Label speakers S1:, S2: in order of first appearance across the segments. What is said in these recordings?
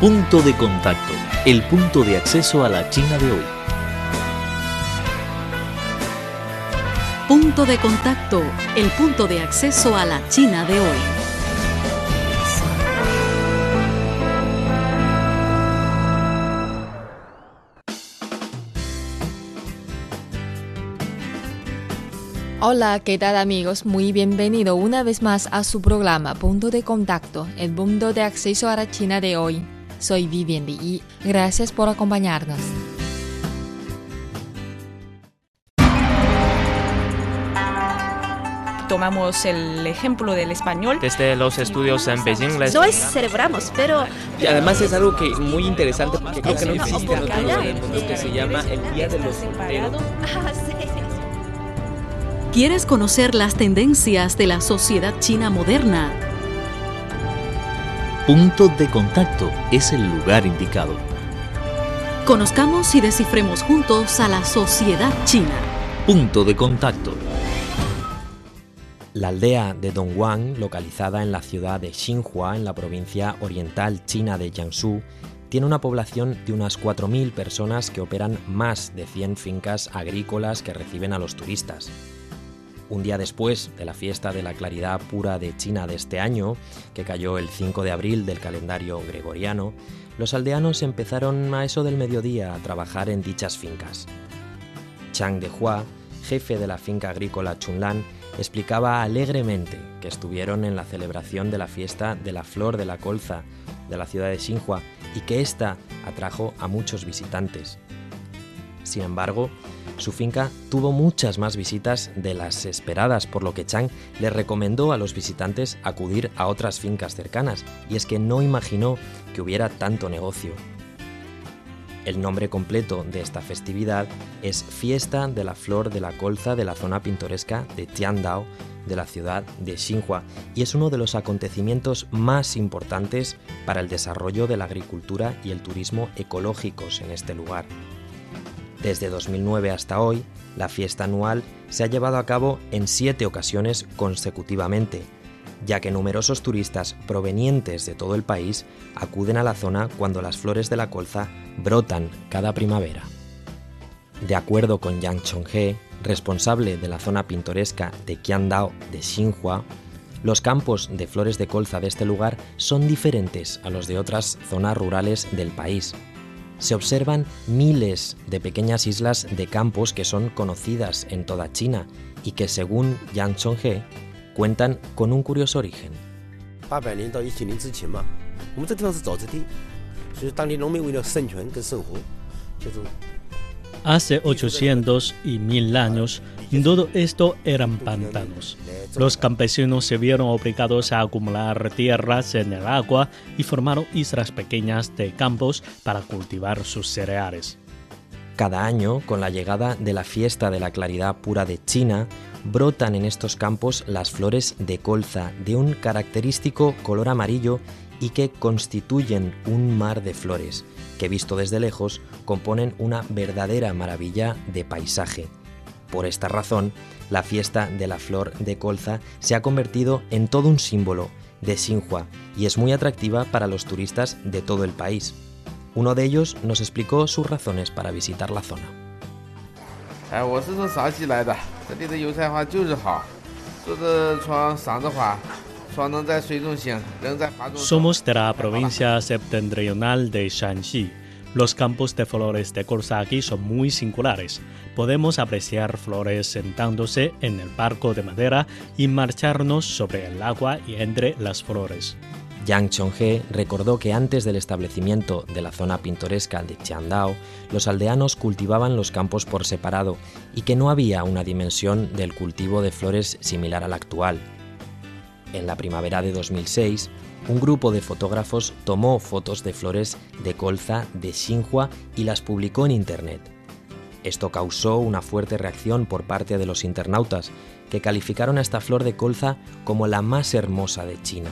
S1: Punto de contacto, el punto de acceso a la China de hoy.
S2: Punto de contacto, el punto de acceso a la China de hoy.
S3: Hola, ¿qué tal amigos? Muy bienvenido una vez más a su programa Punto de Contacto, el punto de acceso a la China de hoy. Soy Vivian Li y gracias por acompañarnos.
S4: tomamos el ejemplo del español.
S5: Desde los estudios en Beijing les...
S6: No es celebramos, pero...
S7: Y además es algo que muy interesante porque creo que no existe en otro lugar del mundo que se llama el Día de los Solteros.
S6: Ah.
S2: ¿Quieres conocer las tendencias de la sociedad china moderna?
S1: Punto de contacto es el lugar indicado.
S2: Conozcamos y descifremos juntos a la sociedad china.
S1: Punto de contacto.
S8: La aldea de Dongguan, localizada en la ciudad de Xinhua, en la provincia oriental china de Jiangsu, tiene una población de unas 4.000 personas que operan más de 100 fincas agrícolas que reciben a los turistas. Un día después de la fiesta de la claridad pura de China de este año, que cayó el 5 de abril del calendario gregoriano, los aldeanos empezaron a eso del mediodía a trabajar en dichas fincas. Chang de Hua, jefe de la finca agrícola Chunlan, explicaba alegremente que estuvieron en la celebración de la fiesta de la flor de la colza de la ciudad de Xinhua y que ésta atrajo a muchos visitantes. Sin embargo, su finca tuvo muchas más visitas de las esperadas, por lo que Chang le recomendó a los visitantes acudir a otras fincas cercanas, y es que no imaginó que hubiera tanto negocio. El nombre completo de esta festividad es Fiesta de la Flor de la Colza de la zona pintoresca de Tiandao, de la ciudad de Xinhua, y es uno de los acontecimientos más importantes para el desarrollo de la agricultura y el turismo ecológicos en este lugar. Desde 2009 hasta hoy, la fiesta anual se ha llevado a cabo en siete ocasiones consecutivamente, ya que numerosos turistas provenientes de todo el país acuden a la zona cuando las flores de la colza brotan cada primavera. De acuerdo con Yang Chonghe, responsable de la zona pintoresca de Qiandao de Xinhua, los campos de flores de colza de este lugar son diferentes a los de otras zonas rurales del país. Se observan miles de pequeñas islas de campos que son conocidas en toda China y que, según Yang Chonghe, cuentan con un curioso origen.
S9: Hace 800 y 1000 años, todo esto eran pantanos. Los campesinos se vieron obligados a acumular tierras en el agua y formaron islas pequeñas de campos para cultivar sus cereales.
S8: Cada año, con la llegada de la fiesta de la claridad pura de China, brotan en estos campos las flores de colza de un característico color amarillo y que constituyen un mar de flores, que visto desde lejos componen una verdadera maravilla de paisaje. Por esta razón, la fiesta de la flor de colza se ha convertido en todo un símbolo de Xinhua y es muy atractiva para los turistas de todo el país. Uno de ellos nos explicó sus razones para visitar la zona.
S9: Somos de la provincia septentrional de Shanxi. Los campos de flores de Corsa aquí son muy singulares. Podemos apreciar flores sentándose en el barco de madera y marcharnos sobre el agua y entre las flores.
S8: Yang Chonghe recordó que antes del establecimiento de la zona pintoresca de Qiangdao, los aldeanos cultivaban los campos por separado y que no había una dimensión del cultivo de flores similar a la actual. En la primavera de 2006, un grupo de fotógrafos tomó fotos de flores de colza de Xinhua y las publicó en Internet. Esto causó una fuerte reacción por parte de los internautas, que calificaron a esta flor de colza como la más hermosa de China.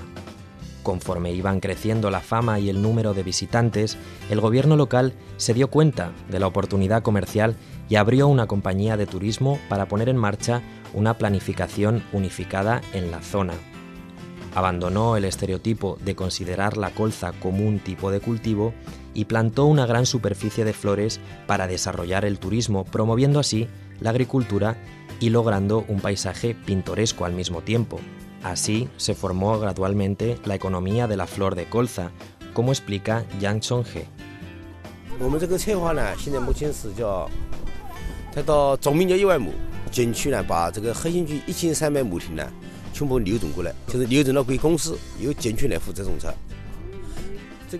S8: Conforme iban creciendo la fama y el número de visitantes, el gobierno local se dio cuenta de la oportunidad comercial y abrió una compañía de turismo para poner en marcha una planificación unificada en la zona. Abandonó el estereotipo de considerar la colza como un tipo de cultivo y plantó una gran superficie de flores para desarrollar el turismo, promoviendo así la agricultura y logrando un paisaje pintoresco al mismo tiempo. Así se formó gradualmente la economía de la flor de colza, como explica Yang Chonghe.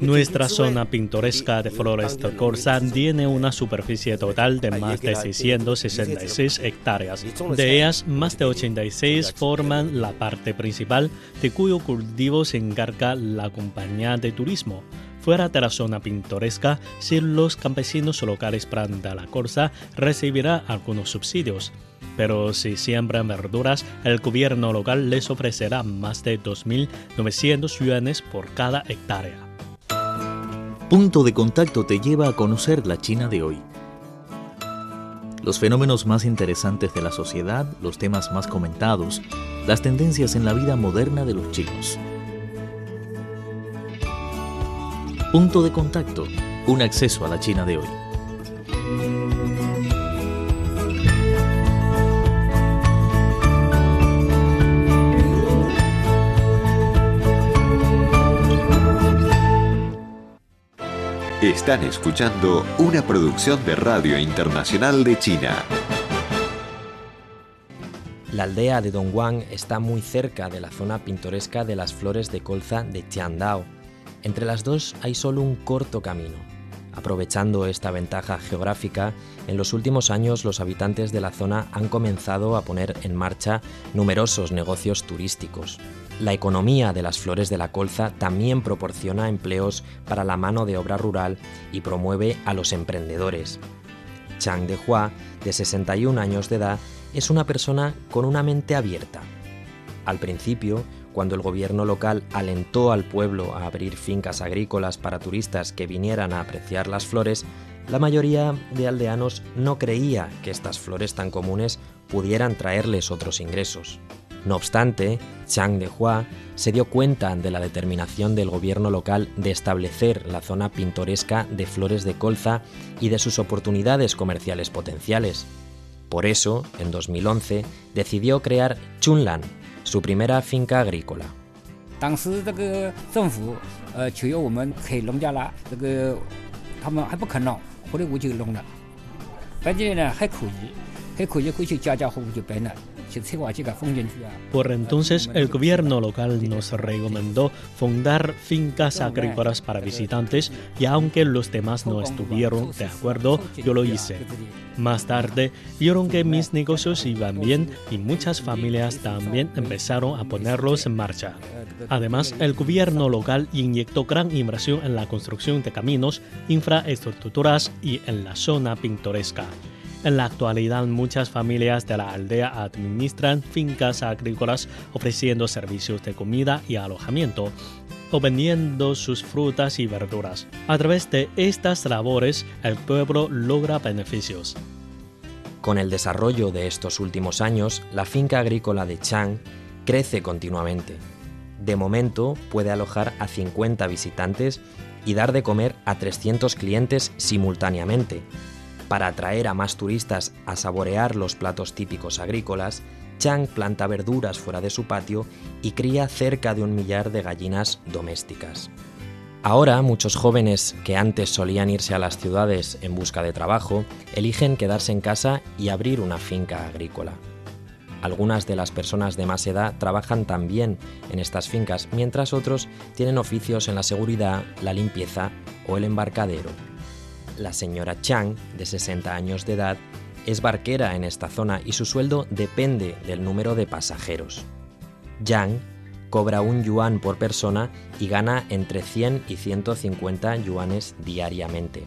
S9: Nuestra zona pintoresca de flores de colza tiene una superficie total de más de 666 hectáreas. De ellas, más de 86 forman la parte principal, de cuyo cultivo se encarga la compañía de turismo. Fuera de la zona pintoresca, si los campesinos locales plantan la colza, recibirá algunos subsidios pero si siembran verduras, el gobierno local les ofrecerá más de 2.900 yuanes por cada hectárea.
S1: Punto de contacto te lleva a conocer la China de hoy. Los fenómenos más interesantes de la sociedad, los temas más comentados, las tendencias en la vida moderna de los chinos. Punto de contacto, un acceso a la China de hoy.
S6: Están escuchando una producción de Radio Internacional de China.
S8: La aldea de Dongguan está muy cerca de la zona pintoresca de las flores de colza de Tiandao. Entre las dos hay solo un corto camino. Aprovechando esta ventaja geográfica, en los últimos años los habitantes de la zona han comenzado a poner en marcha numerosos negocios turísticos. La economía de las flores de la colza también proporciona empleos para la mano de obra rural y promueve a los emprendedores. Chang Dehua, de 61 años de edad, es una persona con una mente abierta. Al principio, cuando el gobierno local alentó al pueblo a abrir fincas agrícolas para turistas que vinieran a apreciar las flores, la mayoría de aldeanos no creía que estas flores tan comunes pudieran traerles otros ingresos. No obstante, Chang de Hua se dio cuenta de la determinación del gobierno local de establecer la zona pintoresca de flores de colza y de sus oportunidades comerciales potenciales. Por eso, en 2011, decidió crear Chunlan, su primera finca agrícola.
S9: Por entonces, el gobierno local nos recomendó fundar fincas agrícolas para visitantes y aunque los demás no estuvieron de acuerdo, yo lo hice. Más tarde, vieron que mis negocios iban bien y muchas familias también empezaron a ponerlos en marcha. Además, el gobierno local inyectó gran inversión en la construcción de caminos, infraestructuras y en la zona pintoresca. En la actualidad, muchas familias de la aldea administran fincas agrícolas ofreciendo servicios de comida y alojamiento o vendiendo sus frutas y verduras. A través de estas labores, el pueblo logra beneficios.
S8: Con el desarrollo de estos últimos años, la finca agrícola de Chang crece continuamente. De momento puede alojar a 50 visitantes y dar de comer a 300 clientes simultáneamente, para atraer a más turistas a saborear los platos típicos agrícolas, Chang planta verduras fuera de su patio y cría cerca de un millar de gallinas domésticas. Ahora muchos jóvenes que antes solían irse a las ciudades en busca de trabajo eligen quedarse en casa y abrir una finca agrícola. Algunas de las personas de más edad trabajan también en estas fincas, mientras otros tienen oficios en la seguridad, la limpieza o el embarcadero. La señora Chang, de 60 años de edad, es barquera en esta zona y su sueldo depende del número de pasajeros. Yang cobra un yuan por persona y gana entre 100 y 150 yuanes diariamente.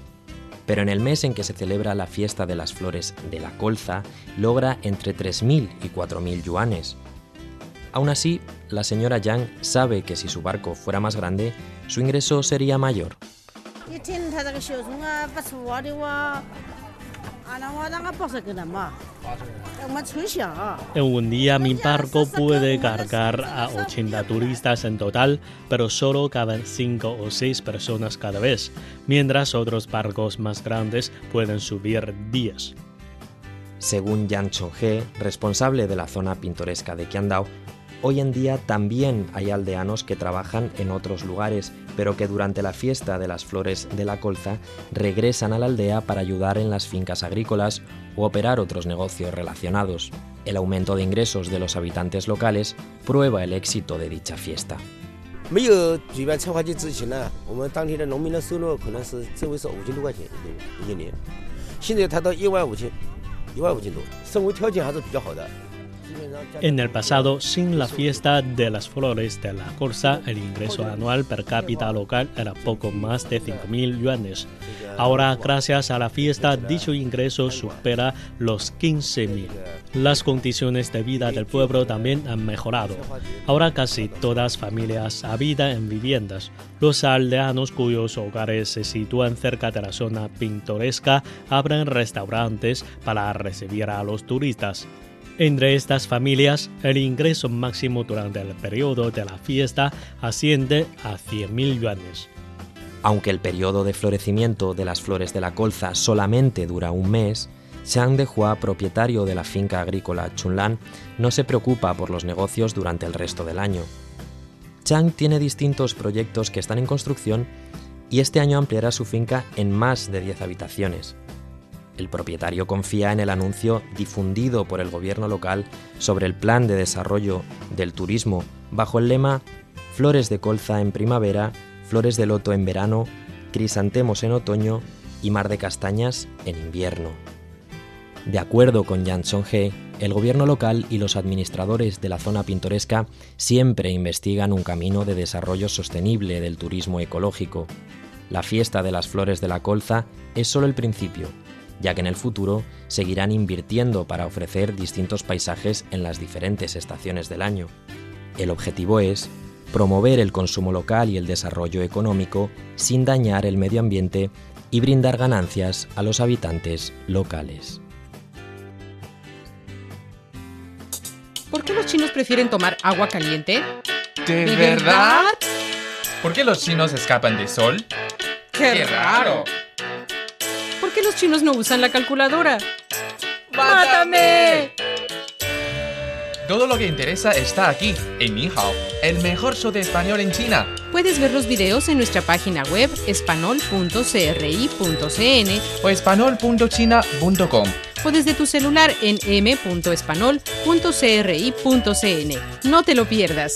S8: Pero en el mes en que se celebra la fiesta de las flores de la colza, logra entre 3.000 y 4.000 yuanes. Aún así, la señora Yang sabe que si su barco fuera más grande, su ingreso sería mayor.
S9: En un día mi barco puede cargar a 80 turistas en total, pero solo caben 5 o 6 personas cada vez, mientras otros barcos más grandes pueden subir 10.
S8: Según Yan Chonghe, responsable de la zona pintoresca de Qiandao, Hoy en día también hay aldeanos que trabajan en otros lugares, pero que durante la fiesta de las flores de la colza regresan a la aldea para ayudar en las fincas agrícolas o operar otros negocios relacionados. El aumento de ingresos de los habitantes locales prueba el éxito de dicha fiesta.
S9: En el pasado, sin la fiesta de las flores de la Corsa, el ingreso anual per cápita local era poco más de 5.000 yuanes. Ahora, gracias a la fiesta, dicho ingreso supera los 15.000. Las condiciones de vida del pueblo también han mejorado. Ahora casi todas familias habitan en viviendas. Los aldeanos cuyos hogares se sitúan cerca de la zona pintoresca abren restaurantes para recibir a los turistas. Entre estas familias, el ingreso máximo durante el periodo de la fiesta asciende a 100.000 yuanes.
S8: Aunque el periodo de florecimiento de las flores de la colza solamente dura un mes, Chang Dehua, propietario de la finca agrícola Chunlan, no se preocupa por los negocios durante el resto del año. Chang tiene distintos proyectos que están en construcción y este año ampliará su finca en más de 10 habitaciones. El propietario confía en el anuncio difundido por el gobierno local sobre el plan de desarrollo del turismo bajo el lema Flores de colza en primavera, flores de loto en verano, crisantemos en otoño y mar de castañas en invierno. De acuerdo con Yang Song-he, el gobierno local y los administradores de la zona pintoresca siempre investigan un camino de desarrollo sostenible del turismo ecológico. La fiesta de las flores de la colza es solo el principio ya que en el futuro seguirán invirtiendo para ofrecer distintos paisajes en las diferentes estaciones del año. El objetivo es promover el consumo local y el desarrollo económico sin dañar el medio ambiente y brindar ganancias a los habitantes locales.
S4: ¿Por qué los chinos prefieren tomar agua caliente?
S5: ¿De, verdad? ¿Por qué los chinos escapan del sol?
S4: ¡Qué, raro! ¿Por qué los chinos no usan la calculadora? ¡Mátame!
S5: Todo lo que interesa está aquí, en Nihao, el mejor show de español en China.
S4: Puedes ver los videos en nuestra página web espanol.cri.cn
S5: o espanol.china.com
S4: o desde tu celular en m.espanol.cri.cn. No te lo pierdas.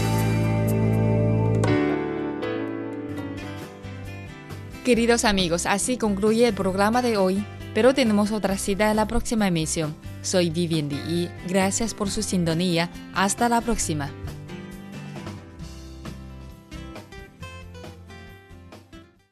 S3: Queridos amigos, así concluye el programa de hoy, pero tenemos otra cita en la próxima emisión. Soy Vivian y gracias por su sintonía. Hasta la próxima.